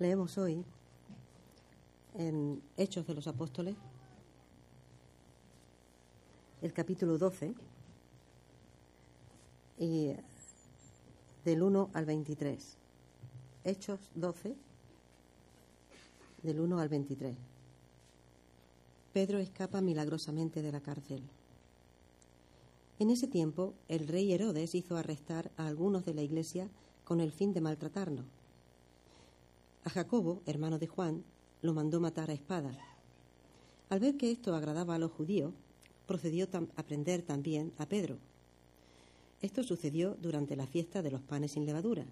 Leemos hoy en Hechos de los Apóstoles, el capítulo 12, y del 1 al 23. Hechos 12, del 1 al 23. Pedro escapa milagrosamente de la cárcel. En ese tiempo, el rey Herodes hizo arrestar a algunos de la iglesia con el fin de maltratarnos. A Jacobo, hermano de Juan, lo mandó matar a espada. Al ver que esto agradaba a los judíos, procedió a prender también a Pedro. Esto sucedió durante la fiesta de los panes sin levadura.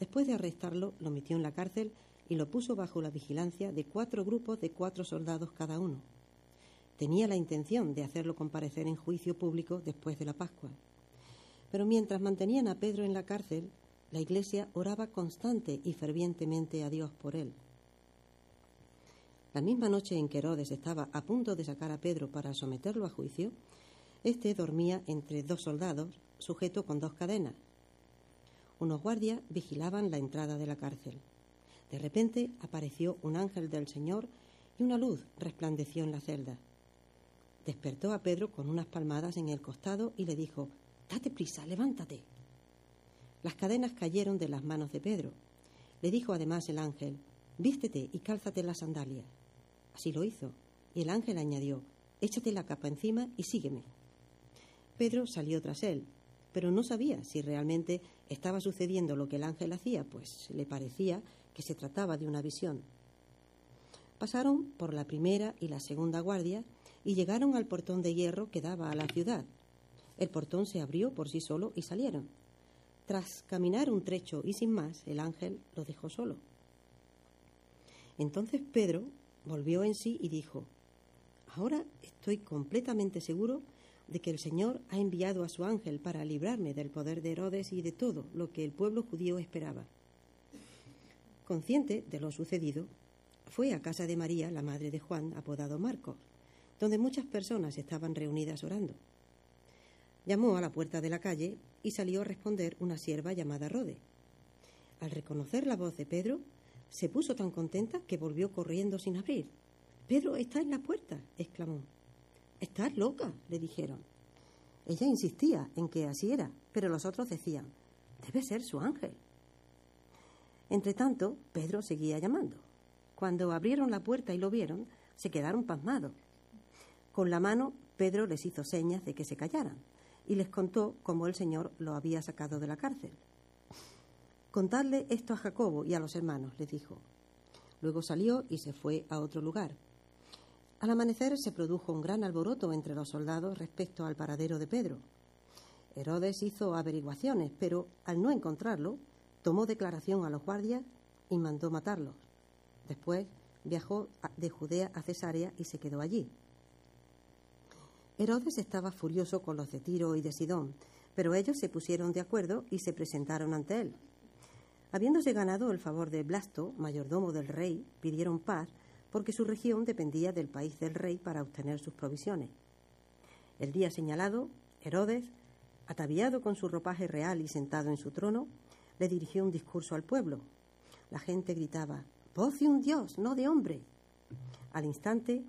Después de arrestarlo, lo metió en la cárcel y lo puso bajo la vigilancia de cuatro grupos de cuatro soldados cada uno. Tenía la intención de hacerlo comparecer en juicio público después de la Pascua. Pero mientras mantenían a Pedro en la cárcel, la Iglesia oraba constante y fervientemente a Dios por él. La misma noche en que Herodes estaba a punto de sacar a Pedro para someterlo a juicio, éste dormía entre dos soldados, sujeto con dos cadenas. Unos guardias vigilaban la entrada de la cárcel. De repente apareció un ángel del Señor y una luz resplandeció en la celda. Despertó a Pedro con unas palmadas en el costado y le dijo, Date prisa, levántate. Las cadenas cayeron de las manos de Pedro. Le dijo además el ángel, Vístete y cálzate las sandalias. Así lo hizo, y el ángel añadió, Échate la capa encima y sígueme. Pedro salió tras él, pero no sabía si realmente estaba sucediendo lo que el ángel hacía, pues le parecía que se trataba de una visión. Pasaron por la primera y la segunda guardia y llegaron al portón de hierro que daba a la ciudad. El portón se abrió por sí solo y salieron. Tras caminar un trecho y sin más, el ángel lo dejó solo. Entonces Pedro volvió en sí y dijo, Ahora estoy completamente seguro de que el Señor ha enviado a su ángel para librarme del poder de Herodes y de todo lo que el pueblo judío esperaba. Consciente de lo sucedido, fue a casa de María, la madre de Juan, apodado Marcos, donde muchas personas estaban reunidas orando. Llamó a la puerta de la calle y salió a responder una sierva llamada Rode. Al reconocer la voz de Pedro, se puso tan contenta que volvió corriendo sin abrir. Pedro está en la puerta, exclamó. Estás loca, le dijeron. Ella insistía en que así era, pero los otros decían, debe ser su ángel. Entretanto, Pedro seguía llamando. Cuando abrieron la puerta y lo vieron, se quedaron pasmados. Con la mano, Pedro les hizo señas de que se callaran y les contó cómo el Señor lo había sacado de la cárcel. Contadle esto a Jacobo y a los hermanos, les dijo. Luego salió y se fue a otro lugar. Al amanecer se produjo un gran alboroto entre los soldados respecto al paradero de Pedro. Herodes hizo averiguaciones, pero al no encontrarlo, tomó declaración a los guardias y mandó matarlos. Después viajó de Judea a Cesarea y se quedó allí. Herodes estaba furioso con los de Tiro y de Sidón, pero ellos se pusieron de acuerdo y se presentaron ante él. Habiéndose ganado el favor de Blasto, mayordomo del rey, pidieron paz porque su región dependía del país del rey para obtener sus provisiones. El día señalado, Herodes, ataviado con su ropaje real y sentado en su trono, le dirigió un discurso al pueblo. La gente gritaba, voz de un dios, no de hombre. Al instante,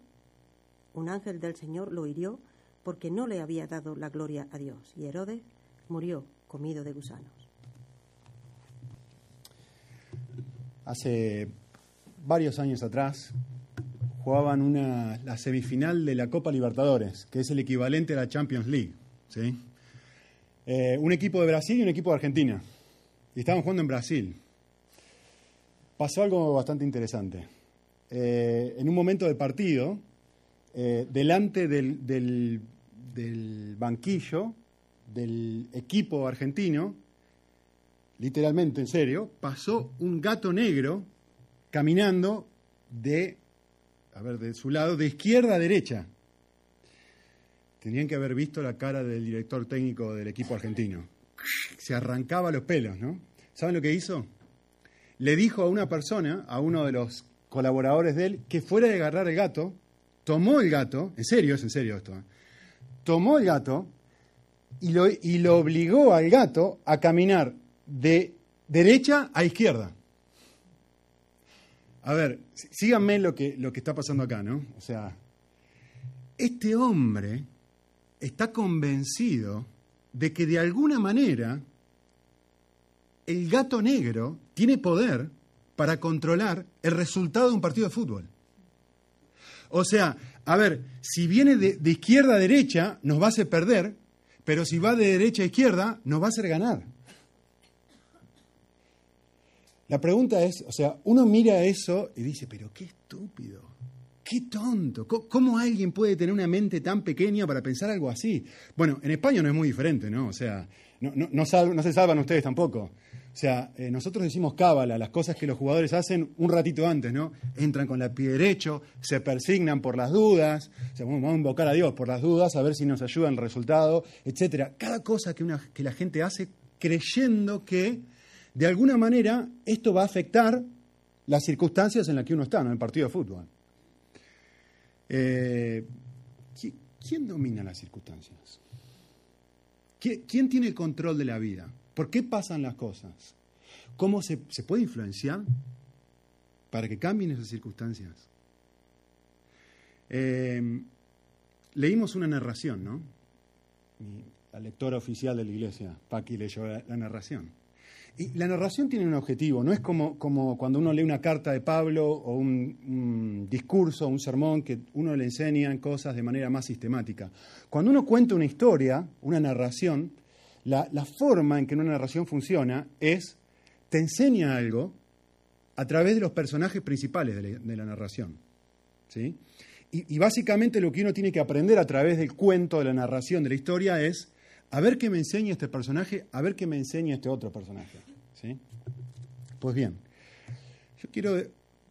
un ángel del Señor lo hirió porque no le había dado la gloria a Dios. Y Herodes murió comido de gusanos. Hace varios años atrás jugaban una, la semifinal de la Copa Libertadores, que es el equivalente a la Champions League. ¿sí? Eh, un equipo de Brasil y un equipo de Argentina. Y estaban jugando en Brasil. Pasó algo bastante interesante. Eh, en un momento del partido, eh, delante del, del banquillo del equipo argentino, literalmente en serio, pasó un gato negro caminando de, a ver, de su lado, de izquierda a derecha. Tenían que haber visto la cara del director técnico del equipo argentino. Se arrancaba los pelos, ¿no? ¿Saben lo que hizo? Le dijo a una persona, a uno de los colaboradores de él, que fuera de agarrar el gato, tomó el gato, en serio, es en serio esto, ¿eh? Tomó el gato y lo, obligó al gato a caminar de derecha a izquierda. A ver, síganme lo que, lo que está pasando acá, ¿no? O sea, este hombre está convencido de que de alguna manera el gato negro tiene poder para controlar el resultado de un partido de fútbol. O sea, a ver, si viene de, izquierda a derecha, nos va a hacer perder, pero si va de derecha a izquierda, nos va a hacer ganar. La pregunta es, o sea, uno mira eso y dice, pero qué estúpido, qué tonto, ¿cómo alguien puede tener una mente tan pequeña para pensar algo así? Bueno, en España no es muy diferente, ¿no? O sea, no, no, no, no se salvan ustedes tampoco. O sea, eh, nosotros decimos cábala, las cosas que los jugadores hacen un ratito antes, ¿no? Entran con el pie derecho, se persignan por las dudas, o sea, vamos a invocar a Dios por las dudas, a ver si nos ayuda en el resultado, etcétera. Cada cosa que, una, que la gente hace creyendo que, de alguna manera, esto va a afectar las circunstancias en las que uno está, ¿no? En el partido de fútbol. Eh, ¿Quién domina las circunstancias? ¿Quién tiene el control de la vida? ¿Por qué pasan las cosas? ¿Cómo se, puede influenciar para que cambien esas circunstancias? Em, leímos una narración, ¿no? la lectora oficial de la iglesia, Paqui, leyó la, la, narración. Y la narración tiene un objetivo, no es como, como cuando uno lee una carta de Pablo o un, un discurso, un sermón que uno le enseña cosas de manera más sistemática. Cuando uno cuenta una historia, una narración, la, forma en que una narración funciona es, te enseña algo a través de los personajes principales de la, narración. ¿sí? Y, y, básicamente lo que uno tiene que aprender a través del cuento, de la narración, de la historia, es a ver qué me enseña este personaje, a ver qué me enseña este otro personaje. ¿sí? Pues bien, yo quiero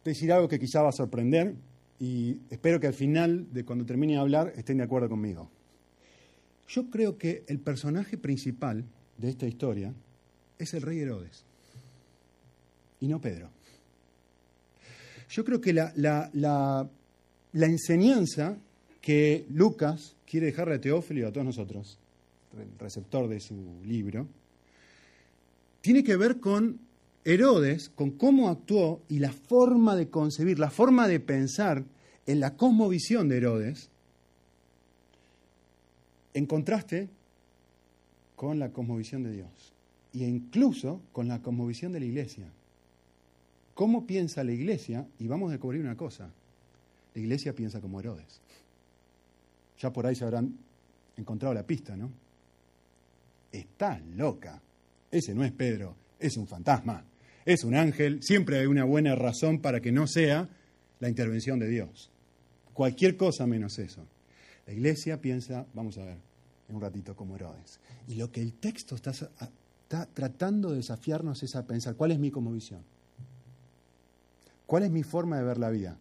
decir algo que quizá va a sorprender y espero que al final de cuando termine de hablar estén de acuerdo conmigo. Yo creo que el personaje principal de esta historia es el rey Herodes y no Pedro. Yo creo que la, enseñanza que Lucas quiere dejarle a Teófilo y a todos nosotros, el receptor de su libro, tiene que ver con Herodes, con cómo actuó y la forma de concebir, la forma de pensar en la cosmovisión de Herodes en contraste con la cosmovisión de Dios e incluso con la cosmovisión de la iglesia. ¿Cómo piensa la iglesia? Y vamos a descubrir una cosa. La iglesia piensa como Herodes. Ya por ahí se habrán encontrado la pista, ¿no? Está loca. Ese no es Pedro, es un fantasma, es un ángel. Siempre hay una buena razón para que no sea la intervención de Dios. Cualquier cosa menos eso. La iglesia piensa, vamos a ver, en un ratito como Herodes. Y lo que el texto está, tratando de desafiarnos es a pensar, ¿cuál es mi visión? ¿Cuál es mi forma de ver la vida?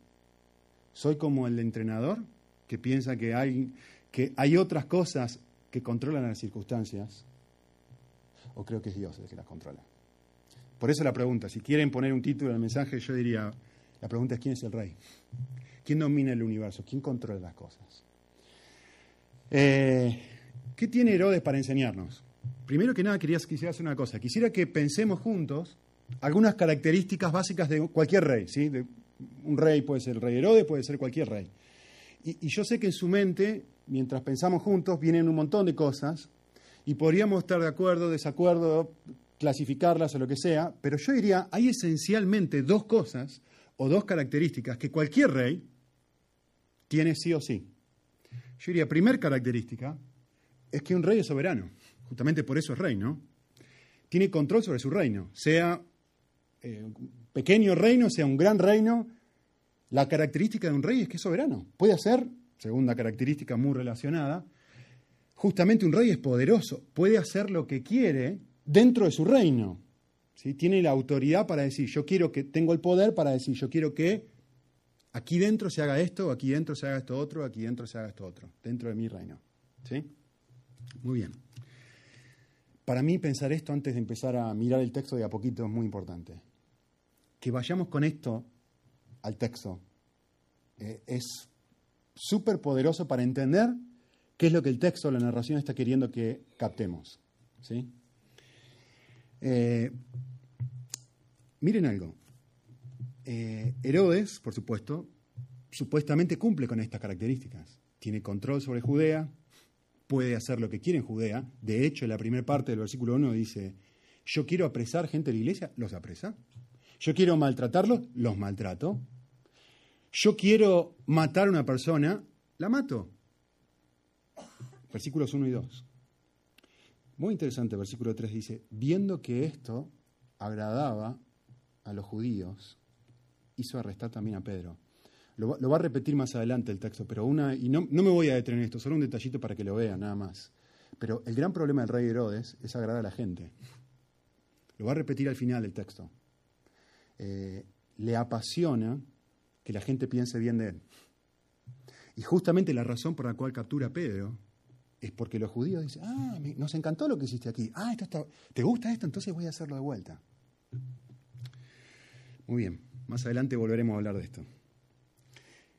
¿Soy como el entrenador que piensa que hay, que hay otras cosas que controlan las circunstancias? ¿O creo que es Dios el que las controla? Por eso la pregunta, si quieren poner un título el mensaje, yo diría, la pregunta es ¿quién es el rey? ¿Quién domina el universo? ¿Quién controla las cosas? Eh, ¿Qué tiene Herodes para enseñarnos? Primero que nada, quería, quisiera hacer una cosa. Quisiera que pensemos juntos algunas características básicas de cualquier rey. ¿sí? De, un rey puede ser el rey Herodes, puede ser cualquier rey. Y, y yo sé que en su mente, mientras pensamos juntos, vienen un montón de cosas y podríamos estar de acuerdo, desacuerdo, clasificarlas o lo que sea, pero yo diría, hay esencialmente dos cosas o dos características que cualquier rey tiene sí o sí. Yo diría, primer característica es que un rey es soberano. Justamente por eso es rey, ¿no? Tiene control sobre su reino. Sea eh, un pequeño reino, sea un gran reino, la característica de un rey es que es soberano. Puede hacer, segunda característica muy relacionada, justamente un rey es poderoso, puede hacer lo que quiere dentro de su reino. ¿sí? Tiene la autoridad para decir, yo quiero que, tengo el poder para decir, yo quiero que aquí dentro se haga esto, aquí dentro se haga esto otro, aquí dentro se haga esto otro, dentro de mi reino. ¿Sí? Muy bien. Para mí pensar esto antes de empezar a mirar el texto de a poquito es muy importante. Que vayamos con esto al texto eh, es súper poderoso para entender qué es lo que el texto, la narración está queriendo que captemos. ¿sí? Eh, miren algo. Eh, Herodes, por supuesto, supuestamente cumple con estas características. Tiene control sobre Judea, puede hacer lo que quiere en Judea. De hecho, en la primera parte del versículo 1 dice, yo quiero apresar gente de la iglesia, los apresa. Yo quiero maltratarlos, los maltrato. Yo quiero matar a una persona, la mato. Versículos 1 y 2. Muy interesante, versículo 3 dice, viendo que esto agradaba a los judíos, hizo arrestar también a Pedro. Lo, va a repetir más adelante el texto, pero una, y no, me voy a detener en esto, solo un detallito para que lo vean, nada más. Pero el gran problema del rey Herodes es agradar a la gente. Lo va a repetir al final del texto. Eh, le apasiona que la gente piense bien de él. Y justamente la razón por la cual captura a Pedro es porque los judíos dicen, ah, nos encantó lo que hiciste aquí. Ah, esto está, ¿te gusta esto? Entonces voy a hacerlo de vuelta. Muy bien, más adelante volveremos a hablar de esto.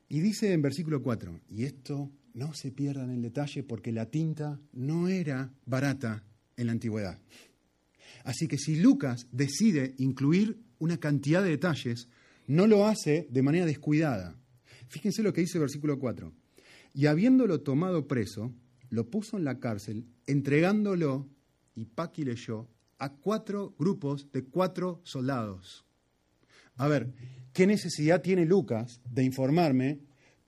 Y dice en versículo 4, y esto no se pierda en el detalle porque la tinta no era barata en la antigüedad. Así que si Lucas decide incluir una cantidad de detalles, no lo hace de manera descuidada. Fíjense lo que dice el versículo 4. Y habiéndolo tomado preso, lo puso en la cárcel, entregándolo, y Paqui leyó, a cuatro grupos de cuatro soldados. A ver, ¿qué necesidad tiene Lucas de informarme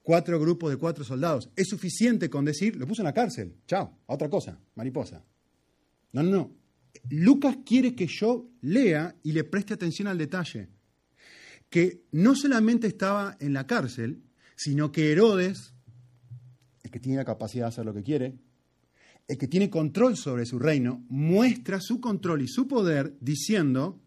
cuatro grupos de cuatro soldados? Es suficiente con decir, lo puso en la cárcel, chao, a otra cosa, mariposa. No, no, no. Lucas quiere que yo lea y le preste atención al detalle. Que no solamente estaba en la cárcel, sino que Herodes el que tiene la capacidad de hacer lo que quiere, el que tiene control sobre su reino, muestra su control y su poder diciendo,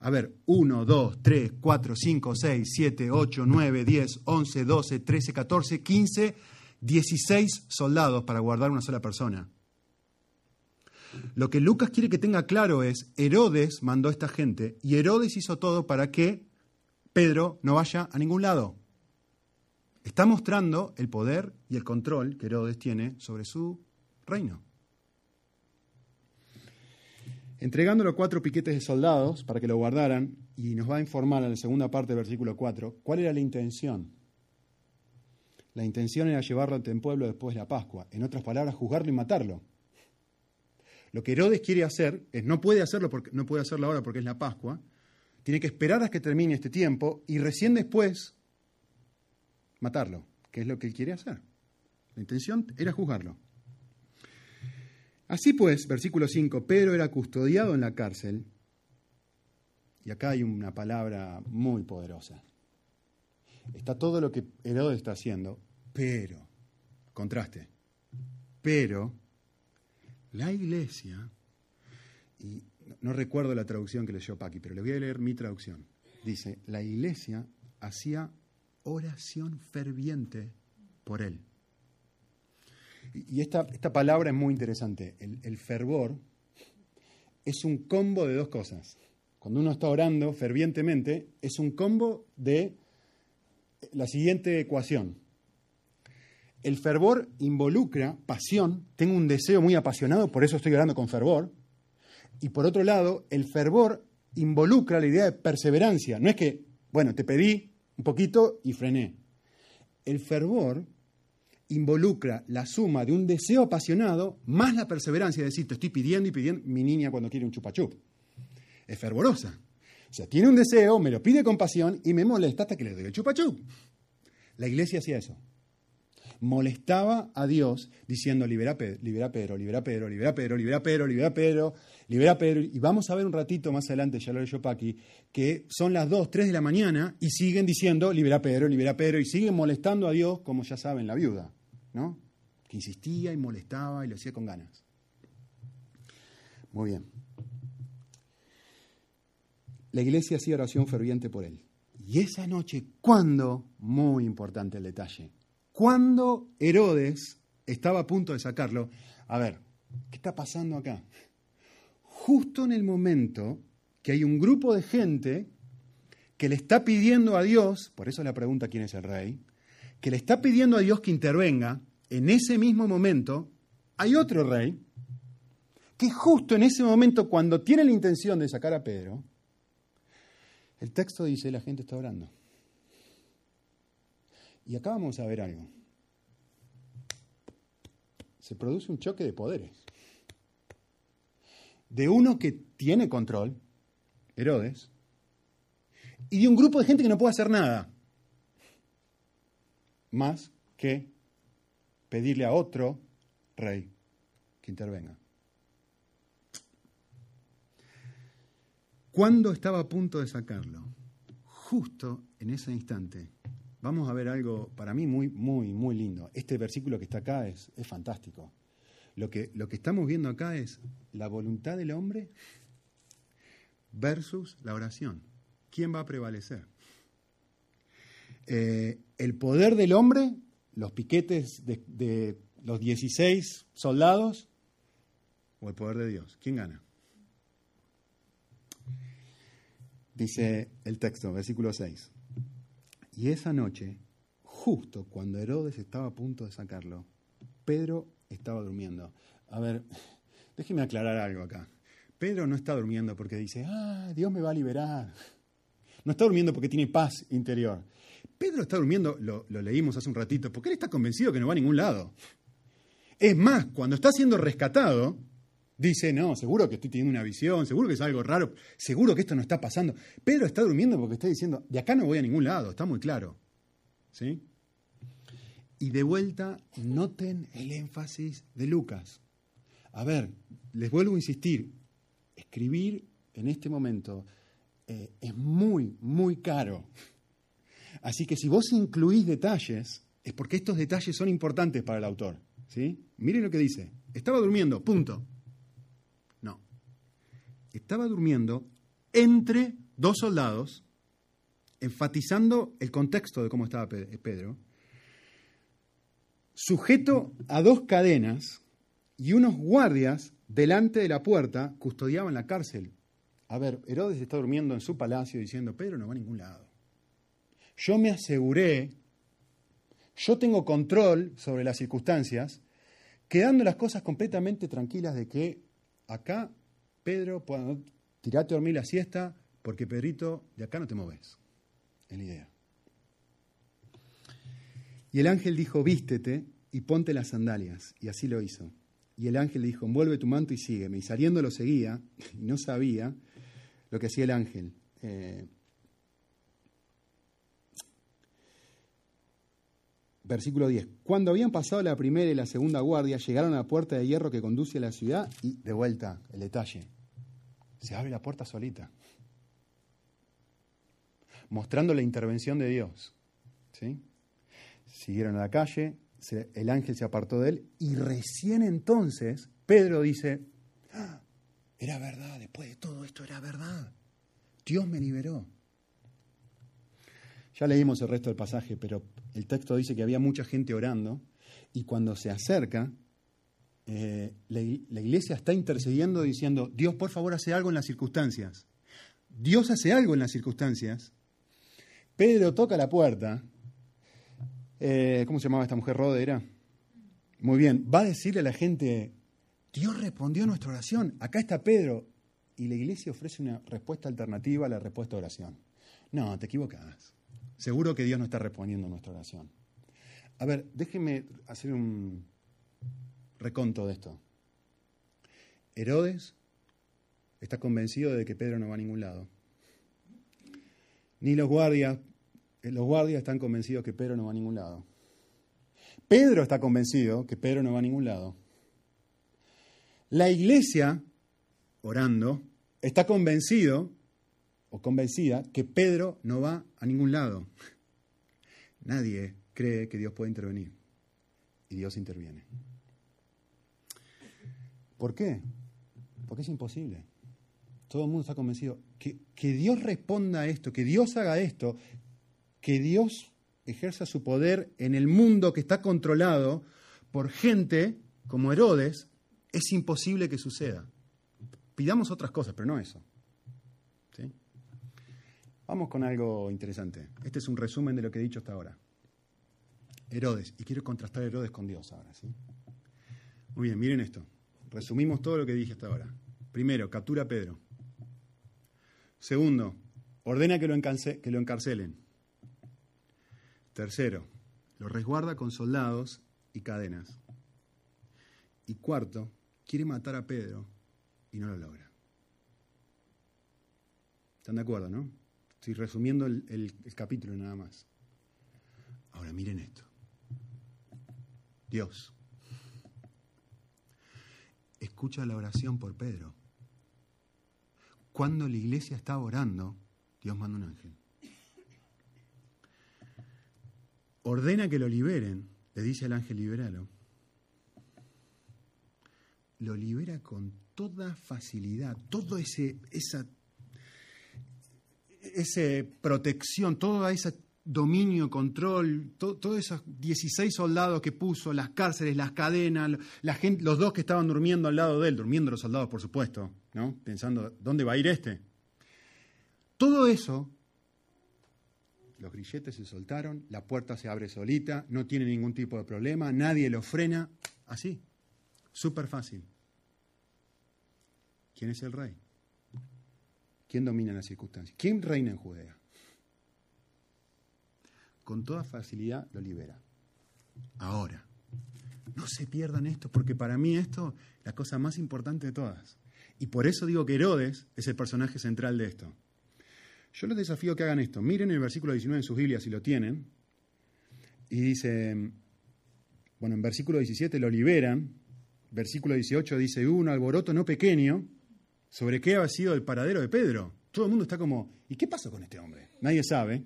a ver, 1, 2, 3, 4, 5, 6, 7, 8, 9, 10, 11, 12, 13, 14, 15, 16 soldados para guardar una sola persona. Lo que Lucas quiere que tenga claro es, Herodes mandó a esta gente y Herodes hizo todo para que Pedro no vaya a ningún lado. Está mostrando el poder y el control que Herodes tiene sobre su reino. Entregándolo a cuatro piquetes de soldados para que lo guardaran, y nos va a informar en la segunda parte del versículo 4, cuál era la intención. La intención era llevarlo ante el pueblo después de la Pascua. En otras palabras, juzgarlo y matarlo. Lo que Herodes quiere hacer es, no puede hacerlo, porque, no puede hacerlo ahora porque es la Pascua, tiene que esperar a que termine este tiempo y recién después matarlo, que es lo que él quiere hacer. La intención era juzgarlo. Así pues, versículo 5, Pedro era custodiado en la cárcel, y acá hay una palabra muy poderosa. Está todo lo que Herodes está haciendo, pero, contraste, pero la iglesia, y no recuerdo la traducción que leyó Paqui, pero le voy a leer mi traducción. Dice, la iglesia hacía oración ferviente por él. Y esta, esta palabra es muy interesante. El, fervor es un combo de dos cosas. Cuando uno está orando fervientemente, es un combo de la siguiente ecuación. El fervor involucra pasión, tengo un deseo muy apasionado, por eso estoy orando con fervor. Y por otro lado, el fervor involucra la idea de perseverancia. No es que, bueno, te pedí, un poquito y frené. El fervor involucra la suma de un deseo apasionado más la perseverancia, es decir, te estoy pidiendo y pidiendo mi niña cuando quiere un chupachup. Es fervorosa. O sea, tiene un deseo, me lo pide con pasión y me molesta hasta que le doy el chupachup. La iglesia hacía eso molestaba a Dios diciendo, libera, Pedro, libera Pedro, libera Pedro, libera Pedro, libera Pedro, libera Pedro, libera Pedro. Y vamos a ver un ratito más adelante, ya lo leyó Paqui, que son las 2, 3 de la mañana y siguen diciendo, libera Pedro, libera Pedro, y siguen molestando a Dios, como ya saben, la viuda, ¿no? Que insistía y molestaba y lo hacía con ganas. Muy bien. La iglesia hacía oración ferviente por él. Y esa noche, ¿cuándo? Muy importante el detalle cuando Herodes estaba a punto de sacarlo, a ver, ¿qué está pasando acá? Justo en el momento que hay un grupo de gente que le está pidiendo a Dios, por eso la pregunta quién es el rey, que le está pidiendo a Dios que intervenga, en ese mismo momento hay otro rey que justo en ese momento, cuando tiene la intención de sacar a Pedro, El texto dice, la gente está orando. Y acá vamos a ver algo. Se produce un choque de poderes. De uno que tiene control, Herodes, y de un grupo de gente que no puede hacer nada más que pedirle a otro rey que intervenga. ¿Cuándo estaba a punto de sacarlo? Justo en ese instante. Vamos a ver algo para mí muy, muy, muy lindo. Este versículo que está acá es, es fantástico. Lo que, lo que estamos viendo acá es la voluntad del hombre versus la oración. ¿Quién va a prevalecer? Eh, el poder del hombre, los piquetes de, de los 16 soldados, o el poder de Dios. ¿Quién gana? Dice el texto, versículo 6. Y esa noche, justo cuando Herodes estaba a punto de sacarlo, Pedro estaba durmiendo. A ver, déjeme aclarar algo acá. Pedro no está durmiendo porque dice, ah, Dios me va a liberar. No está durmiendo porque tiene paz interior. Pedro está durmiendo, lo, leímos hace un ratito, porque él está convencido que no va a ningún lado. Es más, cuando está siendo rescatado, dice, no, seguro que estoy teniendo una visión, seguro que es algo raro, seguro que esto no está pasando. Pedro está durmiendo porque está diciendo, de acá no voy a ningún lado, está muy claro. ¿Sí? Y de vuelta, noten el énfasis de Lucas. A ver, les vuelvo a insistir, escribir en este momento eh, es muy, muy caro. Así que si vos incluís detalles, es porque estos detalles son importantes para el autor. ¿sí? Miren lo que dice. Estaba durmiendo, punto. No. Estaba durmiendo entre dos soldados, enfatizando el contexto de cómo estaba Pedro, sujeto a dos cadenas y unos guardias delante de la puerta custodiaban la cárcel. A ver, Herodes está durmiendo en su palacio diciendo, Pedro no va a ningún lado. Yo me aseguré, yo tengo control sobre las circunstancias, quedando las cosas completamente tranquilas de que acá, Pedro, tirate a dormir la siesta, porque Pedrito, de acá no te moves. Es la idea. Y el ángel dijo, vístete y ponte las sandalias. Y así lo hizo. Y el ángel dijo, envuelve tu manto y sígueme. Y saliendo lo seguía, y no sabía lo que hacía el ángel. Eh, versículo 10. Cuando habían pasado la primera y la segunda guardia, llegaron a la puerta de hierro que conduce a la ciudad y, de vuelta, el detalle, se abre la puerta solita, mostrando la intervención de Dios. ¿sí? Siguieron a la calle, el ángel se apartó de él y recién entonces Pedro dice, ah, era verdad, después de todo esto era verdad. Dios me liberó. Ya leímos el resto del pasaje, pero el texto dice que había mucha gente orando y cuando se acerca, eh, la, iglesia está intercediendo diciendo, Dios por favor hace algo en las circunstancias. Dios hace algo en las circunstancias. Pedro toca la puerta eh, ¿cómo se llamaba esta mujer? Rode era. Muy bien, va a decirle a la gente, Dios respondió a nuestra oración, acá está Pedro. Y la iglesia ofrece una respuesta alternativa a la respuesta a oración. No, te equivocas. Seguro que Dios no está respondiendo a nuestra oración. A ver, déjenme hacer un reconto de esto. Herodes está convencido de que Pedro no va a ningún lado. Ni los guardias eh, los guardias están convencidos que Pedro no va a ningún lado. Pedro está convencido que Pedro no va a ningún lado. La iglesia, orando, está convencido o convencida que Pedro no va a ningún lado. Nadie cree que Dios puede intervenir. Y Dios interviene. ¿Por qué? Porque es imposible. Todo el mundo está convencido que, que Dios responda a esto, que Dios haga esto, que Dios ejerza su poder en el mundo que está controlado por gente como Herodes, es imposible que suceda. Pidamos otras cosas, pero no eso. ¿Sí? Vamos con algo interesante. Este es un resumen de lo que he dicho hasta ahora. Herodes, y quiero contrastar Herodes con Dios ahora. ¿sí? Muy bien, miren esto. Resumimos todo lo que dije hasta ahora. Primero, captura a Pedro. Segundo, ordena que lo encarcelen. Tercero, lo resguarda con soldados y cadenas. Y cuarto, quiere matar a Pedro y no lo logra. ¿Están de acuerdo, no? Estoy resumiendo el, capítulo nada más. Ahora miren esto. Dios escucha la oración por Pedro. Cuando la iglesia está orando, Dios manda un ángel. Ordena que lo liberen, le dice al ángel liberalo. Lo libera con toda facilidad, todo ese, esa, esa protección, toda esa dominio, control, todos esos 16 soldados que puso, las cárceles, las cadenas, los dos que estaban durmiendo al lado de él, durmiendo los soldados, por supuesto, ¿no? pensando, ¿dónde va a ir este? Todo eso, los grilletes se soltaron, la puerta se abre solita, no tiene ningún tipo de problema, nadie lo frena, así, súper fácil. ¿Quién es el rey? ¿Quién domina las circunstancias? ¿Quién reina en Judea? con toda facilidad lo libera. Ahora, no se pierdan esto, porque para mí esto es la cosa más importante de todas. Y por eso digo que Herodes es el personaje central de esto. Yo les desafío que hagan esto. Miren el versículo 19 en sus Biblias si lo tienen. Y dice, bueno, en versículo 17 lo liberan. Versículo 18 dice, hubo un alboroto no pequeño sobre qué ha sido el paradero de Pedro. Todo el mundo está como, ¿y qué pasó con este hombre? Nadie sabe.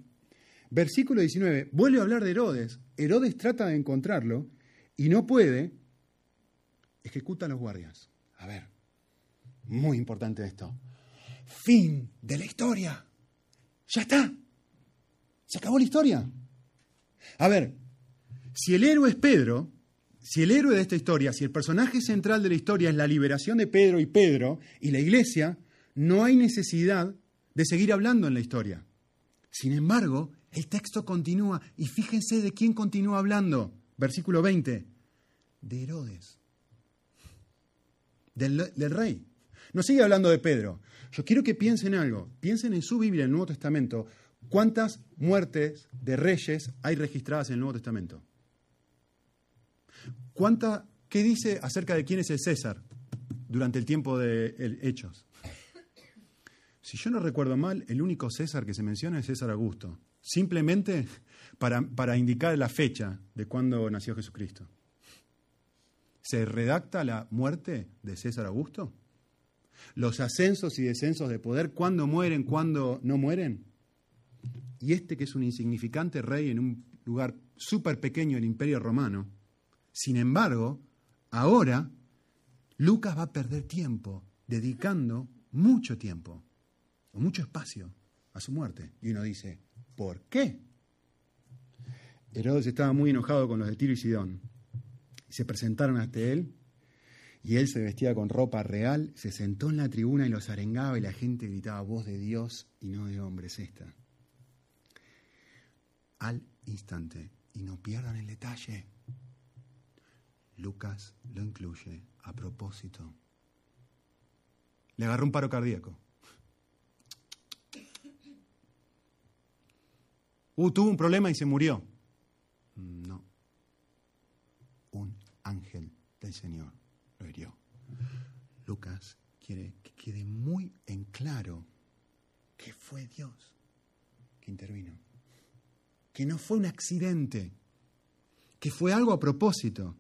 Versículo 19, vuelve a hablar de Herodes. Herodes trata de encontrarlo y no puede. Ejecuta a los guardias. A ver, muy importante esto. Fin de la historia. Ya está. Se acabó la historia. A ver, si el héroe es Pedro, si el héroe de esta historia, si el personaje central de la historia es la liberación de Pedro y Pedro y la iglesia, no hay necesidad de seguir hablando en la historia. Sin embargo, el texto continúa y fíjense de quién continúa hablando. Versículo 20. De Herodes. Del, rey. No sigue hablando de Pedro. Yo quiero que piensen algo. Piensen en su Biblia, en el Nuevo Testamento. ¿Cuántas muertes de reyes hay registradas en el Nuevo Testamento? ¿Cuánta, ¿Qué dice acerca de quién es el César durante el tiempo de Hechos? Si yo no recuerdo mal, el único César que se menciona es César Augusto simplemente para, indicar la fecha de cuando nació Jesucristo. ¿Se redacta la muerte de César Augusto? ¿Los ascensos y descensos de poder, cuándo mueren, cuándo no mueren? Y este que es un insignificante rey en un lugar súper pequeño del imperio romano, sin embargo, ahora Lucas va a perder tiempo dedicando mucho tiempo o mucho espacio a su muerte. Y uno dice, ¿Por qué? Herodes estaba muy enojado con los de Tiro y Sidón. Se presentaron ante él y él se vestía con ropa real, se sentó en la tribuna y los arengaba y la gente gritaba voz de Dios y no de hombres esta. Al instante, y no pierdan el detalle, Lucas lo incluye a propósito. Le agarró un paro cardíaco. Uh, tuvo un problema y se murió. No. Un ángel del Señor lo hirió. Lucas quiere que quede muy en claro que fue Dios que intervino. Que no fue un accidente. Que fue algo a propósito,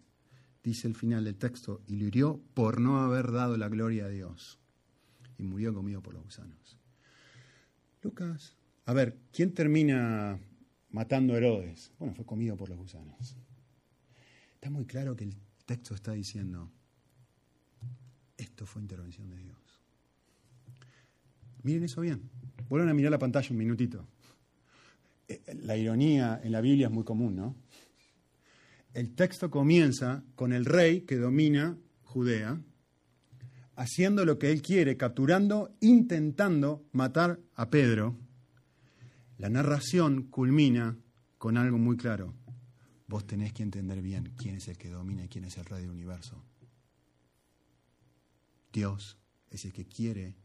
dice el final del texto, y lo hirió por no haber dado la gloria a Dios. Y murió comido por los gusanos. Lucas a ver, ¿quién termina matando a Herodes? Bueno, fue comido por los gusanos. Está muy claro que el texto está diciendo, esto fue intervención de Dios. Miren eso bien. Vuelvan a mirar la pantalla un minutito. Eh, la ironía en la Biblia es muy común, ¿no? El texto comienza con el rey que domina Judea, haciendo lo que él quiere, capturando, intentando matar a Pedro la narración culmina con algo muy claro. Vos tenés que entender bien quién es el que domina y quién es el rey del universo. Dios es el que quiere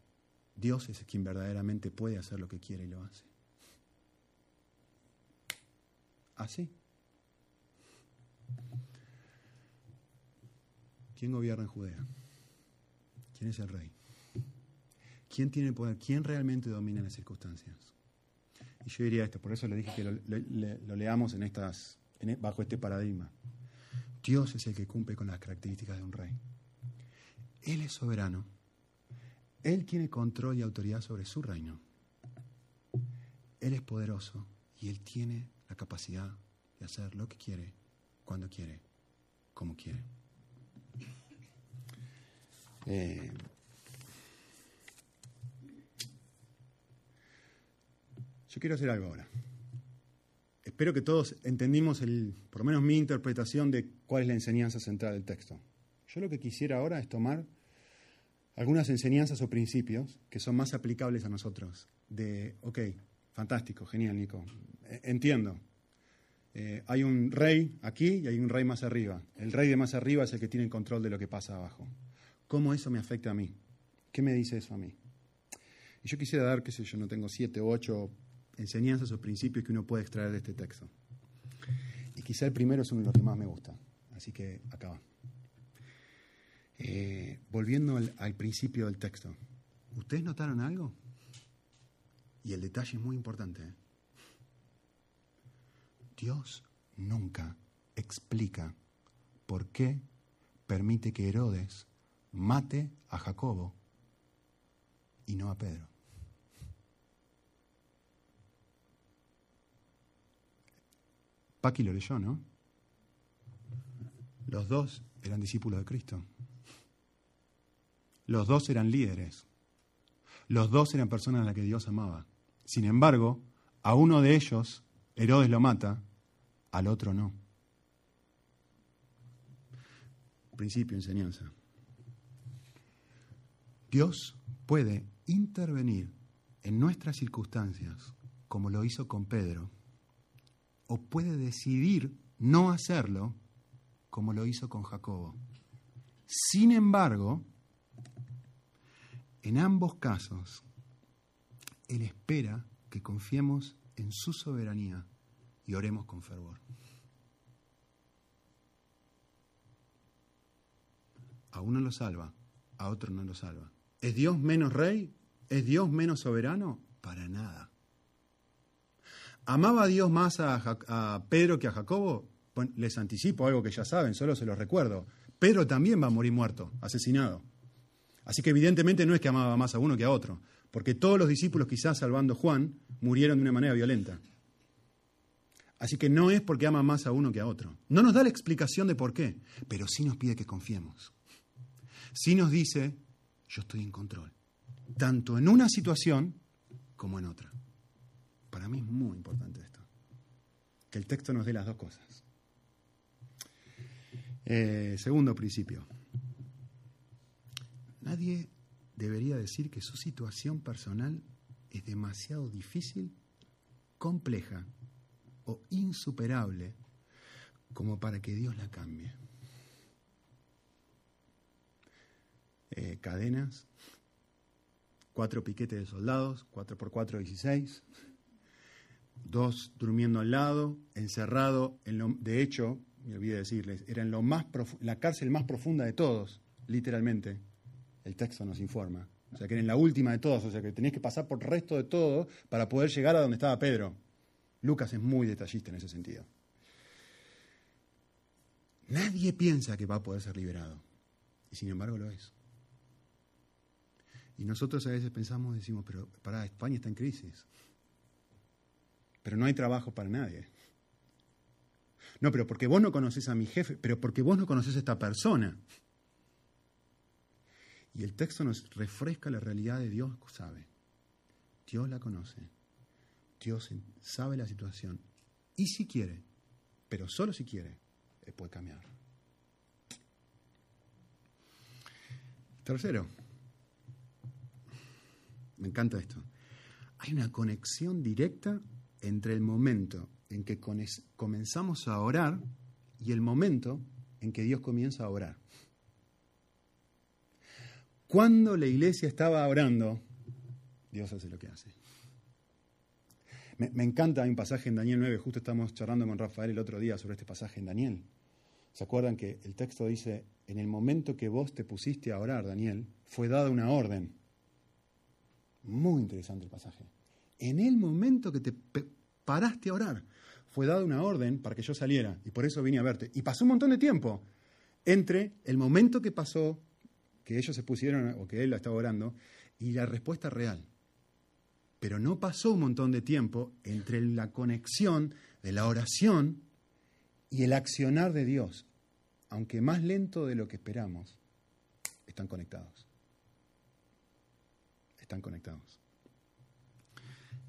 Dios es quien verdaderamente puede hacer lo que quiere y lo hace. Así. ¿Quién gobierna en Judea? ¿Quién es el rey? ¿Quién tiene el poder? ¿Quién realmente domina las circunstancias? Y yo diría esto, por eso le dije que lo, leamos en estas, bajo este paradigma. Dios es el que cumple con las características de un rey. Él es soberano. Él tiene control y autoridad sobre su reino. Él es poderoso y Él tiene la capacidad de hacer lo que quiere, cuando quiere, como quiere. Eh, yo quiero hacer algo ahora. Espero que todos entendimos, el, por lo menos mi interpretación de cuál es la enseñanza central del texto. Yo lo que quisiera ahora es tomar algunas enseñanzas o principios que son más aplicables a nosotros. De, ok, fantástico, genial, Nico. E, entiendo. Eh, hay un rey aquí y hay un rey más arriba. El rey de más arriba es el que tiene el control de lo que pasa abajo. ¿Cómo eso me afecta a mí? ¿Qué me dice eso a mí? Y yo quisiera dar, qué sé yo, no tengo siete u ocho enseñanzas o principios que uno puede extraer de este texto. Y quizá el primero es uno de los que más me gusta. Así que acá eh, volviendo al, al principio del texto, ¿ustedes notaron algo? Y el detalle es muy importante. ¿eh? Dios nunca explica por qué permite que Herodes mate a Jacobo y no a Pedro. Paqui lo leyó, ¿no? Los dos eran discípulos de Cristo. Los dos eran líderes. Los dos eran personas a las que Dios amaba. Sin embargo, a uno de ellos Herodes lo mata, al otro no. Principio, enseñanza. Dios puede intervenir en nuestras circunstancias, como lo hizo con Pedro, o puede decidir no hacerlo, como lo hizo con Jacobo. Sin embargo, en ambos casos, Él espera que confiemos en su soberanía y oremos con fervor. A uno lo salva, a otro no lo salva. ¿Es Dios menos rey? ¿Es Dios menos soberano? Para nada. ¿Amaba a Dios más a, Pedro que a Jacobo? les anticipo algo que ya saben, solo se los recuerdo. Pedro también va a morir muerto, asesinado. Así que evidentemente no es que amaba más a uno que a otro, porque todos los discípulos, quizás salvando Juan, murieron de una manera violenta. Así que no es porque ama más a uno que a otro. No nos da la explicación de por qué, pero sí nos pide que confiemos. Sí nos dice, yo estoy en control, tanto en una situación como en otra. Para mí es muy importante esto, que el texto nos dé las dos cosas. Eh, segundo principio, nadie debería decir que su situación personal es demasiado difícil, compleja o insuperable como para que Dios la cambie. Eh, cadenas, cuatro piquetes de soldados, cuatro por cuatro, dieciséis, dos durmiendo al lado, encerrado, en lo, de hecho, me olvidé decirles, era en lo más la cárcel más profunda de todos, literalmente, el texto nos informa. O sea, que en la última de todos, o sea, que tenías que pasar por el resto de todo para poder llegar a donde estaba Pedro. Lucas es muy detallista en ese sentido. Nadie piensa que va a poder ser liberado, y sin embargo lo es. Y nosotros a veces pensamos, decimos, pero para España está en crisis, pero no hay trabajo para nadie. No, pero porque vos no conoces a mi jefe, pero porque vos no conoces a esta persona. Y el texto nos refresca la realidad de Dios, sabe. Dios la conoce. Dios sabe la situación. Y si quiere, pero solo si quiere, puede cambiar. Tercero, me encanta esto. Hay una conexión directa entre el momento en que comenzamos a orar y el momento en que Dios comienza a orar. Cuando la iglesia estaba orando, Dios hace lo que hace. Me, encanta, un pasaje en Daniel 9, justo estamos charlando con Rafael el otro día sobre este pasaje en Daniel. ¿Se acuerdan que el texto dice, en el momento que vos te pusiste a orar, Daniel, fue dada una orden? Muy interesante el pasaje. En el momento que te paraste a orar, fue dada una orden para que yo saliera y por eso vine a verte. Y pasó un montón de tiempo entre el momento que pasó, que ellos se pusieron o que él estaba orando, y la respuesta real. Pero no pasó un montón de tiempo entre la conexión de la oración y el accionar de Dios, aunque más lento de lo que esperamos, están conectados. Están conectados.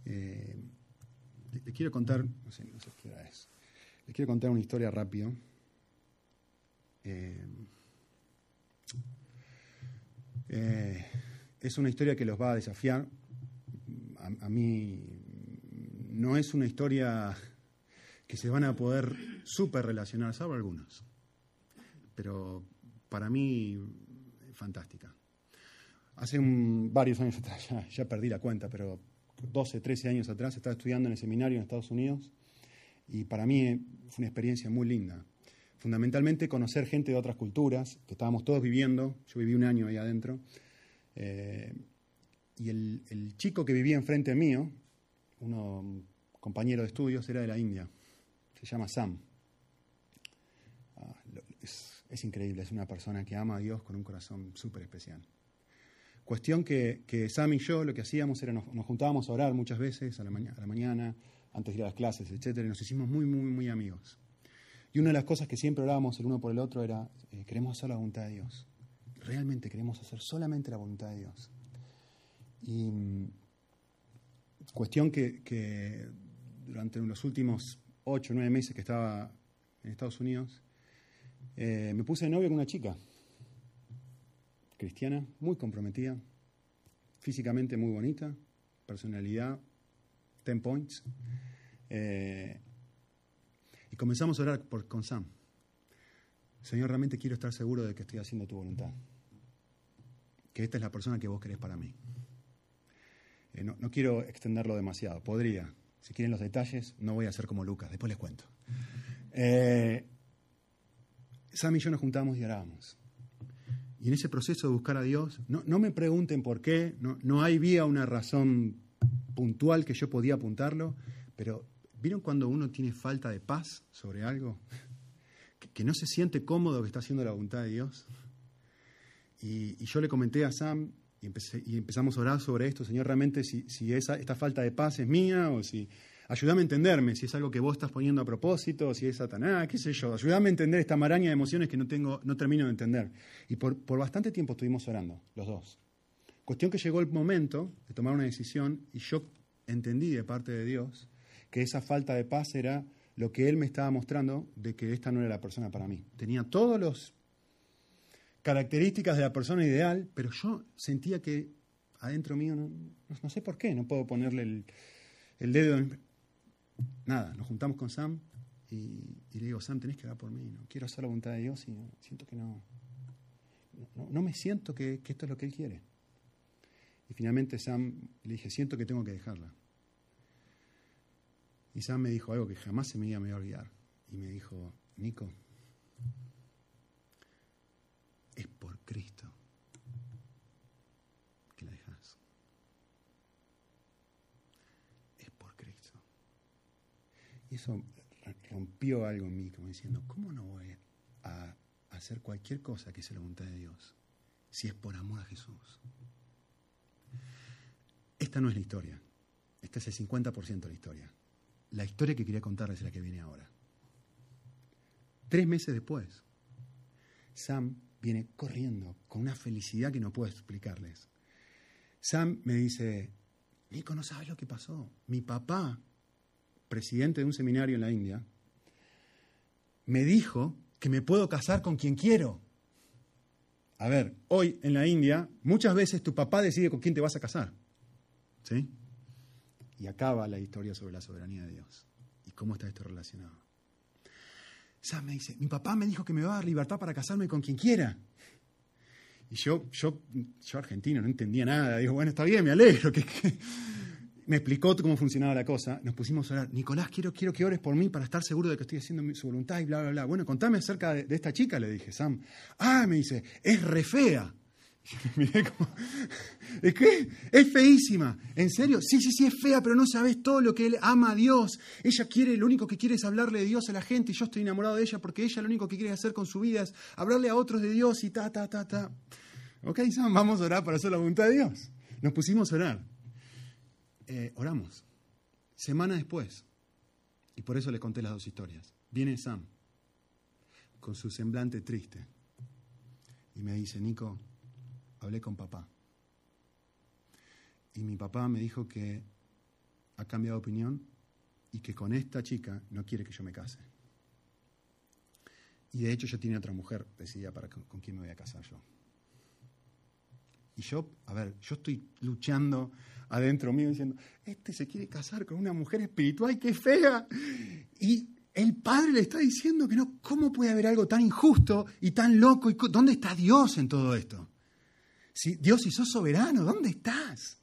Eh, le, quiero contar, no sé, no sé qué hora es. Les quiero contar una historia rápido. Eh, eh, es una historia que los va a desafiar. A, mí no es una historia que se van a poder súper relacionar, salvo algunos. Pero para mí, fantástica. Hace varios años atrás, ya, ya, perdí la cuenta, pero 12, 13 años atrás estaba estudiando en el seminario en Estados Unidos y para mí fue una experiencia muy linda fundamentalmente conocer gente de otras culturas, que estábamos todos viviendo, yo viví un año ahí adentro, eh, y el, chico que vivía enfrente mío, uno compañero de estudios, era de la India, se llama Sam. Ah, es, increíble, es una persona que ama a Dios con un corazón súper especial. Cuestión que, Sam y yo lo que hacíamos era nos, juntábamos a orar muchas veces a la, a la mañana, antes de ir a las clases, etcétera, y nos hicimos muy, muy, muy amigos. Y una de las cosas que siempre orábamos el uno por el otro era, eh, queremos hacer la voluntad de Dios. Realmente queremos hacer solamente la voluntad de Dios. Y mm, cuestión que, durante los últimos ocho o nueve meses que estaba en Estados Unidos, eh, me puse de novio con una chica, cristiana, muy comprometida, físicamente muy bonita, personalidad, ten points. Eh, comenzamos a orar con Sam. Señor, realmente quiero estar seguro de que estoy haciendo tu voluntad. Que esta es la persona que vos querés para mí. Eh, no, quiero extenderlo demasiado. Podría. Si quieren los detalles, no voy a ser como Lucas. Después les cuento. Eh, Sam y yo nos juntamos y orábamos. Y en ese proceso de buscar a Dios, no, no me pregunten por qué, no, no había una razón puntual que yo podía apuntarlo, pero ¿Vieron cuando uno tiene falta de paz sobre algo? Que, no se siente cómodo que está haciendo la voluntad de Dios. Y, yo le comenté a Sam y, empezamos a orar sobre esto, Señor, realmente si, esa, esta falta de paz es mía o si... Ayúdame a entenderme si es algo que vos estás poniendo a propósito, si es Satanás, qué sé yo. Ayúdame a entender esta maraña de emociones que no, tengo, no termino de entender. Y por, por bastante tiempo estuvimos orando, los dos. Cuestión que llegó el momento de tomar una decisión y yo entendí de parte de Dios que esa falta de paz era lo que él me estaba mostrando de que esta no era la persona para mí. Tenía todas las características de la persona ideal, pero yo sentía que adentro mío, no, no sé por qué, no puedo ponerle el, dedo en... Nada, nos juntamos con Sam y, le digo, Sam, tenés que orar por mí, no quiero hacer la voluntad de Dios y siento que no, no, me siento que, que esto es lo que Él quiere. Y finalmente Sam le dije, siento que tengo que dejarla. Y Sam me dijo algo que jamás se me iba a olvidar. Y me dijo, Nico, es por Cristo que la dejas. Es por Cristo. Y eso rompió algo en mí, como diciendo, ¿cómo no voy a hacer cualquier cosa que sea la voluntad de Dios si es por amor a Jesús? Esta no es la historia. Este es el 50% de la historia. La historia que quería contarles es la que viene ahora. Tres meses después, Sam viene corriendo con una felicidad que no puedo explicarles. Sam me dice, Nico, no sabes lo que pasó. Mi papá, presidente de un seminario en la India, me dijo que me puedo casar con quien quiero. A ver, hoy en la India muchas veces tu papá decide con quién te vas a casar. ¿Sí? Y acaba la historia sobre la soberanía de Dios. ¿Y cómo está esto relacionado? Sam me dice, mi papá me dijo que me va a dar libertad para casarme con quien quiera. Y yo, yo, yo argentino, no entendía nada. Digo, bueno, está bien, me alegro. Me explicó cómo funcionaba la cosa. Nos pusimos a orar. Nicolás, quiero, quiero que ores por mí para estar seguro de que estoy haciendo su voluntad y bla, bla, bla. Bueno, contame acerca de, de esta chica, le dije, Sam. Ah, me dice, es re fea. Miré como, ¿es qué? Es feísima. ¿En serio? Sí, sí, sí, es fea, pero no sabes todo lo que él ama a Dios. Ella quiere, lo único que quiere es hablarle de Dios a la gente y yo estoy enamorado de ella porque ella lo único que quiere hacer con su vida es hablarle a otros de Dios y ta, ta, ta, ta. Ok, Sam, vamos a orar para hacer la voluntad de Dios. Nos pusimos a orar. Eh, oramos. Semana después, y por eso le conté las dos historias, viene Sam con su semblante triste y me dice, Nico, hablé con papá. Y mi papá me dijo que ha cambiado de opinión y que con esta chica no quiere que yo me case. Y de hecho ya tiene otra mujer decidida para con, con quién me voy a casar yo. Y yo, a ver, yo estoy luchando adentro mío diciendo, este se quiere casar con una mujer espiritual, qué fea. Y el padre le está diciendo que no, ¿cómo puede haber algo tan injusto y tan loco? ¿Y ¿Dónde está Dios en todo esto? Dios, si sos soberano, ¿dónde estás?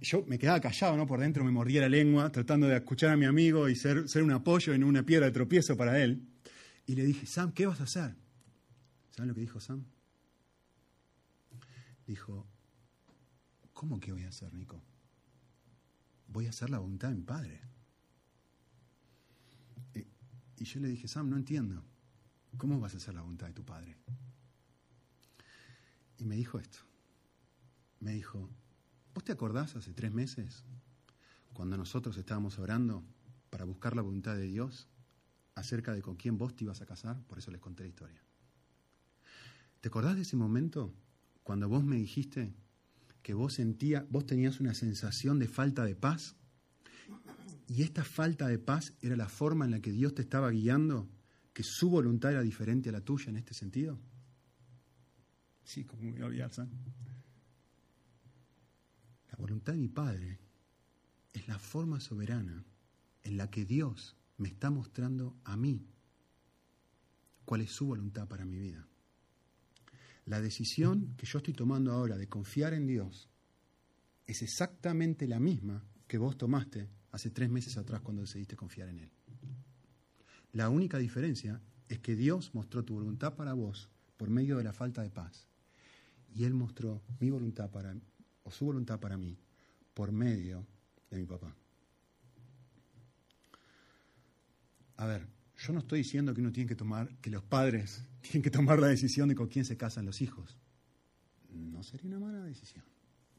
Yo me quedaba callado, ¿no? Por dentro me mordía la lengua, tratando de escuchar a mi amigo y ser, ser un apoyo en una piedra de tropiezo para él. Y le dije, Sam, ¿qué vas a hacer? ¿Saben lo que dijo Sam? Dijo, ¿cómo que voy a hacer, Nico? Voy a hacer la voluntad de mi padre. Y yo le dije, Sam, no entiendo. ¿Cómo vas a hacer la voluntad de tu padre? Y me dijo esto. Me dijo, ¿vos te acordás hace tres meses cuando nosotros estábamos orando para buscar la voluntad de Dios acerca de con quién vos te ibas a casar? Por eso les conté la historia. ¿Te acordás de ese momento cuando vos me dijiste que vos sentías, vos tenías una sensación de falta de paz? Y esta falta de paz era la forma en la que Dios te estaba guiando, que su voluntad era diferente a la tuya en este sentido. Sí, como voy a. La voluntad de mi Padre es la forma soberana en la que Dios me está mostrando a mí cuál es su voluntad para mi vida. La decisión que yo estoy tomando ahora de confiar en Dios es exactamente la misma que vos tomaste hace tres meses atrás cuando decidiste confiar en Él. La única diferencia es que Dios mostró tu voluntad para vos por medio de la falta de paz. Y Él mostró mi voluntad para, o su voluntad para mí por medio de mi papá. A ver, yo no estoy diciendo que uno tiene que tomar, que los padres tienen que tomar la decisión de con quién se casan los hijos. No sería una mala decisión.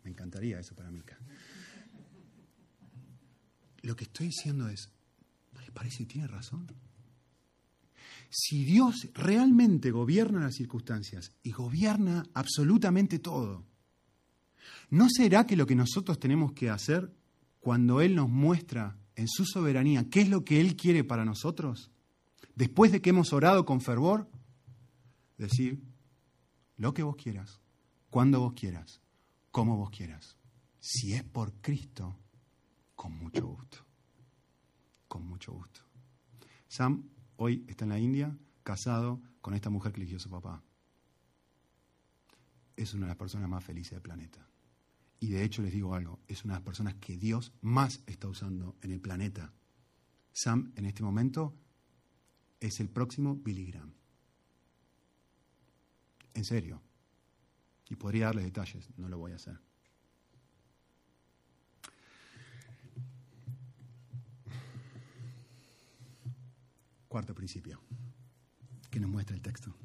Me encantaría eso para Mica. Lo que estoy diciendo es, ¿no les parece que tiene razón? Si Dios realmente gobierna las circunstancias y gobierna absolutamente todo, ¿no será que lo que nosotros tenemos que hacer cuando Él nos muestra en su soberanía qué es lo que Él quiere para nosotros? Después de que hemos orado con fervor, decir lo que vos quieras, cuando vos quieras, como vos quieras. Si es por Cristo, con mucho gusto. Con mucho gusto. Sam hoy está en la India, casado con esta mujer que eligió su papá. Es una de las personas más felices del planeta. Y de hecho les digo algo, es una de las personas que Dios más está usando en el planeta. Sam en este momento es el próximo Billy Graham. En serio. Y podría darles detalles, no lo voy a hacer. Cuarto principio que nos muestra el texto.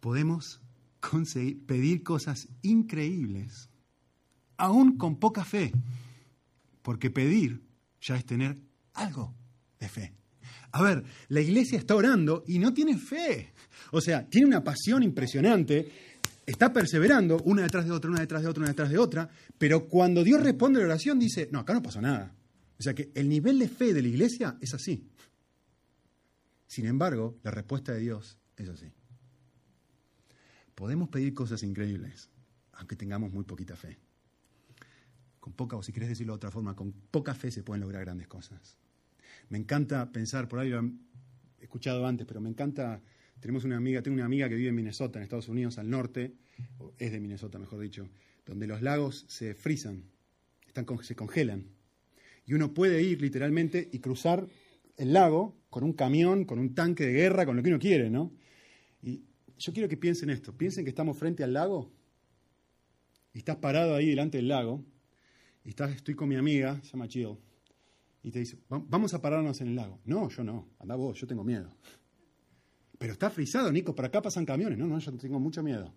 Podemos pedir cosas increíbles, aún con poca fe, porque pedir ya es tener algo de fe. A ver, la iglesia está orando y no tiene fe. O sea, tiene una pasión impresionante, está perseverando una detrás de otra, una detrás de otra, una detrás de otra, pero cuando Dios responde a la oración dice, no, acá no pasó nada. O sea que el nivel de fe de la iglesia es así. Sin embargo, la respuesta de Dios es así. Podemos pedir cosas increíbles, aunque tengamos muy poquita fe. Con poca, o si querés decirlo de otra forma, con poca fe se pueden lograr grandes cosas. Me encanta pensar, por ahí lo he escuchado antes, pero me encanta Tenemos una amiga, tengo una amiga que vive en Minnesota, en Estados Unidos, al norte, o es de Minnesota, mejor dicho, donde los lagos se frisan, están, se congelan. Y uno puede ir literalmente y cruzar el lago con un camión, con un tanque de guerra, con lo que uno quiere, ¿no? Y yo quiero que piensen esto, piensen que estamos frente al lago y estás parado ahí delante del lago y estás, estoy con mi amiga, se llama Chill, y te dice, vamos a pararnos en el lago. No, yo no, anda vos, yo tengo miedo. Pero está frisado, Nico, por acá pasan camiones. No, no, yo tengo mucho miedo.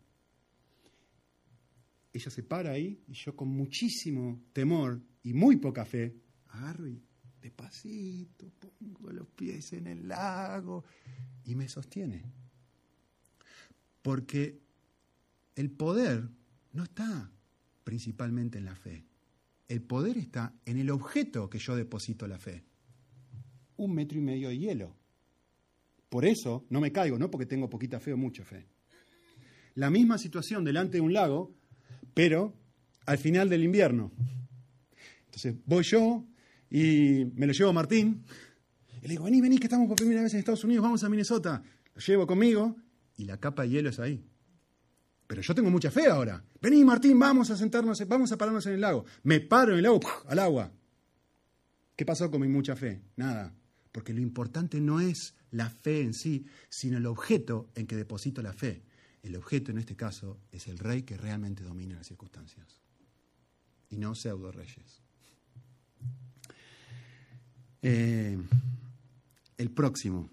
Ella se para ahí y yo con muchísimo temor y muy poca fe, agarro y despacito pongo los pies en el lago y me sostiene. Porque el poder no está principalmente en la fe. El poder está en el objeto que yo deposito la fe. Un metro y medio de hielo. Por eso no me caigo, no porque tengo poquita fe o mucha fe. La misma situación delante de un lago, pero al final del invierno. Entonces voy yo y me lo llevo a Martín y le digo, vení, vení, que estamos por primera vez en Estados Unidos, vamos a Minnesota. Lo llevo conmigo y la capa de hielo es ahí. Pero yo tengo mucha fe ahora. Vení, Martín, vamos a sentarnos, vamos a pararnos en el lago. Me paro en el lago, al agua. ¿Qué pasó con mi mucha fe? Nada. Porque lo importante no es la fe en sí, sino el objeto en que deposito la fe. El objeto en este caso es el rey que realmente domina las circunstancias y no pseudo reyes. Eh, el próximo,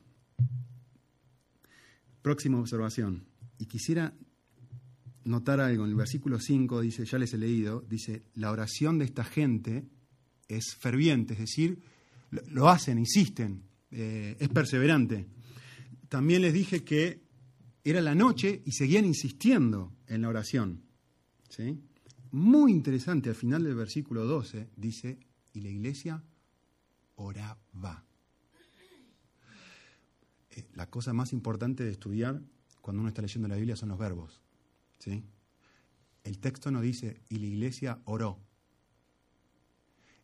próxima observación, y quisiera notar algo, en el versículo 5 dice, ya les he leído, dice, la oración de esta gente es ferviente, es decir, lo hacen, insisten, eh, es perseverante. También les dije que era la noche y seguían insistiendo en la oración. ¿sí? Muy interesante, al final del versículo 12 dice, y la iglesia oraba. Eh, la cosa más importante de estudiar cuando uno está leyendo la Biblia son los verbos. ¿sí? El texto no dice, y la iglesia oró.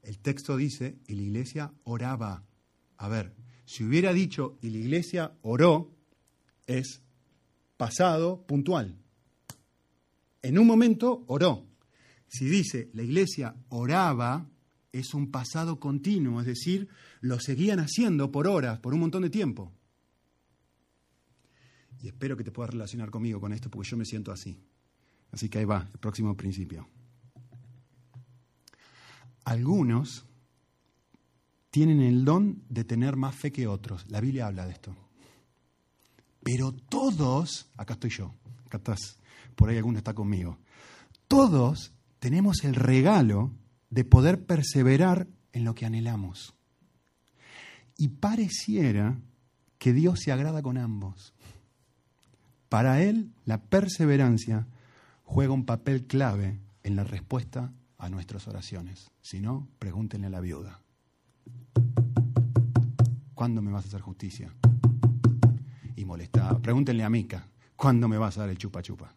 El texto dice, y la iglesia oraba. A ver, si hubiera dicho y la iglesia oró, es pasado puntual. En un momento oró. Si dice la iglesia oraba, es un pasado continuo, es decir, lo seguían haciendo por horas, por un montón de tiempo. Y espero que te puedas relacionar conmigo con esto porque yo me siento así. Así que ahí va, el próximo principio. Algunos tienen el don de tener más fe que otros. La Biblia habla de esto. Pero todos, acá estoy yo, acá atrás, por ahí alguno está conmigo, todos tenemos el regalo de poder perseverar en lo que anhelamos. Y pareciera que Dios se agrada con ambos. Para Él, la perseverancia juega un papel clave en la respuesta a nuestras oraciones. Si no, pregúntenle a la viuda. ¿Cuándo me vas a hacer justicia? Y molesta. Pregúntenle a Mica, ¿cuándo me vas a dar el chupa chupa?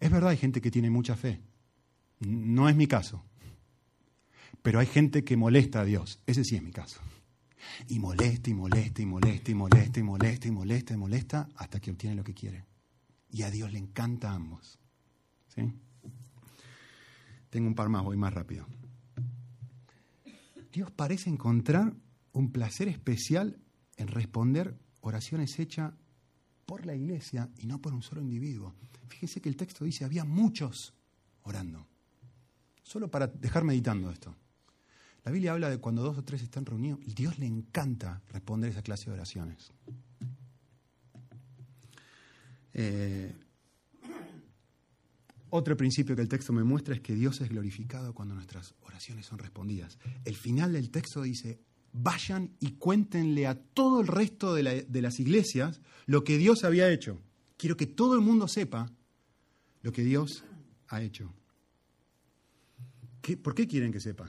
Es verdad, hay gente que tiene mucha fe. No es mi caso. Pero hay gente que molesta a Dios. Ese sí es mi caso. Y molesta y molesta y molesta y molesta y molesta y molesta y molesta hasta que obtiene lo que quiere. Y a Dios le encanta a ambos. ¿Sí? Tengo un par más, voy más rápido. Dios parece encontrar un placer especial en responder oraciones hechas por la iglesia y no por un solo individuo. Fíjense que el texto dice, había muchos orando. Solo para dejar meditando esto. La Biblia habla de cuando dos o tres están reunidos, Dios le encanta responder esa clase de oraciones. Eh, otro principio que el texto me muestra es que Dios es glorificado cuando nuestras oraciones son respondidas. El final del texto dice, vayan y cuéntenle a todo el resto de, las iglesias lo que Dios había hecho. Quiero que todo el mundo sepa lo que Dios ha hecho. ¿Por qué quieren que sepa?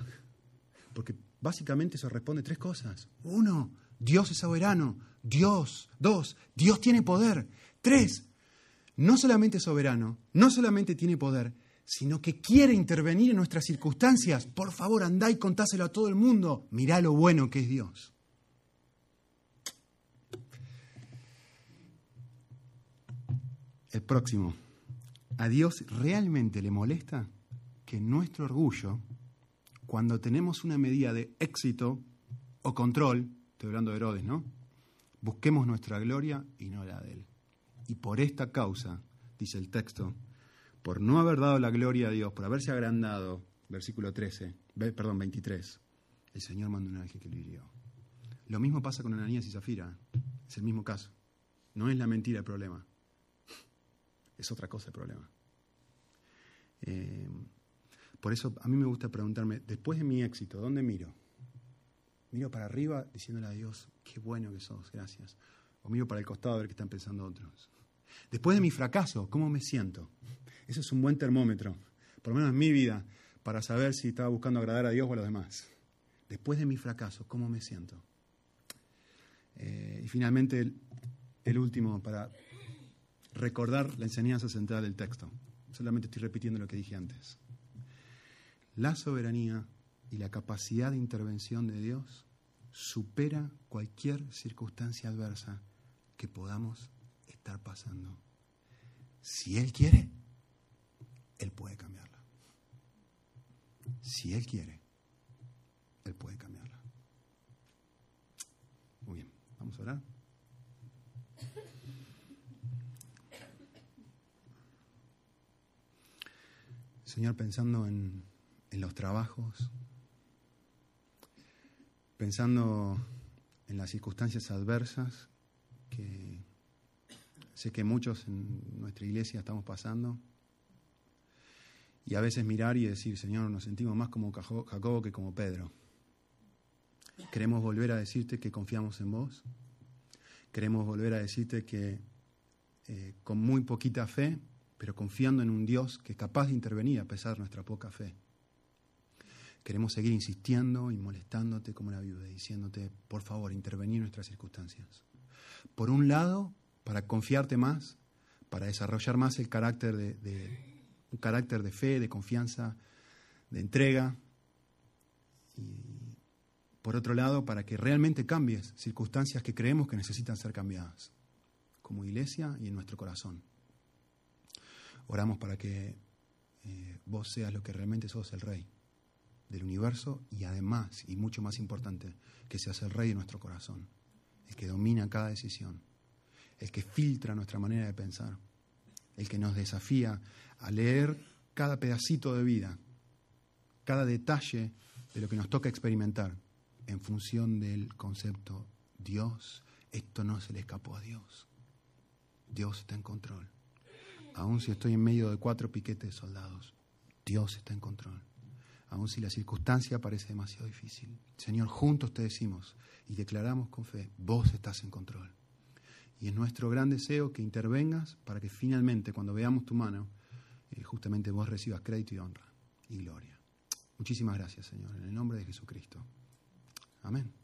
Porque básicamente eso responde tres cosas. Uno, Dios es soberano. Dios. Dos, Dios tiene poder. Tres, no solamente es soberano, no solamente tiene poder, sino que quiere intervenir en nuestras circunstancias. Por favor, andá y contáselo a todo el mundo. Mirá lo bueno que es Dios. El próximo. ¿A Dios realmente le molesta que nuestro orgullo, cuando tenemos una medida de éxito o control, estoy hablando de Herodes, ¿no? Busquemos nuestra gloria y no la de él. Y por esta causa, dice el texto, por no haber dado la gloria a Dios, por haberse agrandado, versículo 13, perdón, 23, el Señor mandó un ángel que lo hirió. Lo mismo pasa con Ananías y Zafira, es el mismo caso. No es la mentira el problema, es otra cosa el problema. Eh, por eso a mí me gusta preguntarme, después de mi éxito, ¿dónde miro? Miro para arriba diciéndole a Dios, qué bueno que sos, gracias. O miro para el costado a ver qué están pensando otros. Después de mi fracaso, ¿cómo me siento? Eso es un buen termómetro, por lo menos en mi vida, para saber si estaba buscando agradar a Dios o a los demás. Después de mi fracaso, ¿cómo me siento? Eh, y finalmente, el, último, para recordar la enseñanza central del texto. Solamente estoy repitiendo lo que dije antes. La soberanía y la capacidad de intervención de Dios supera cualquier circunstancia adversa que podamos estar pasando. Si Él quiere, Él puede cambiarla. Si Él quiere, Él puede cambiarla. Muy bien, vamos a orar. Señor, pensando en, en los trabajos, pensando en las circunstancias adversas que sé que muchos en nuestra iglesia estamos pasando, y a veces mirar y decir, Señor, nos sentimos más como Jacobo que como Pedro. Queremos volver a decirte que confiamos en vos. Queremos volver a decirte que eh, con muy poquita fe, pero confiando en un Dios que es capaz de intervenir a pesar de nuestra poca fe. Queremos seguir insistiendo y molestándote como la viuda, diciéndote, por favor, intervenir en nuestras circunstancias. Por un lado, para confiarte más, para desarrollar más el carácter de, un carácter de fe, de confianza, de entrega. Y por otro lado, para que realmente cambies circunstancias que creemos que necesitan ser cambiadas, como iglesia y en nuestro corazón. Oramos para que eh, vos seas lo que realmente sos el rey del universo y además, y mucho más importante, que seas el rey de nuestro corazón, el que domina cada decisión, el que filtra nuestra manera de pensar, el que nos desafía a leer cada pedacito de vida, cada detalle de lo que nos toca experimentar en función del concepto Dios, esto no se le escapó a Dios. Dios está en control. Aun si estoy en medio de cuatro piquetes de soldados, Dios está en control aun si la circunstancia parece demasiado difícil. Señor, juntos te decimos y declaramos con fe, vos estás en control. Y es nuestro gran deseo que intervengas para que finalmente cuando veamos tu mano, eh, justamente vos recibas crédito y honra y gloria. Muchísimas gracias, Señor, en el nombre de Jesucristo. Amén.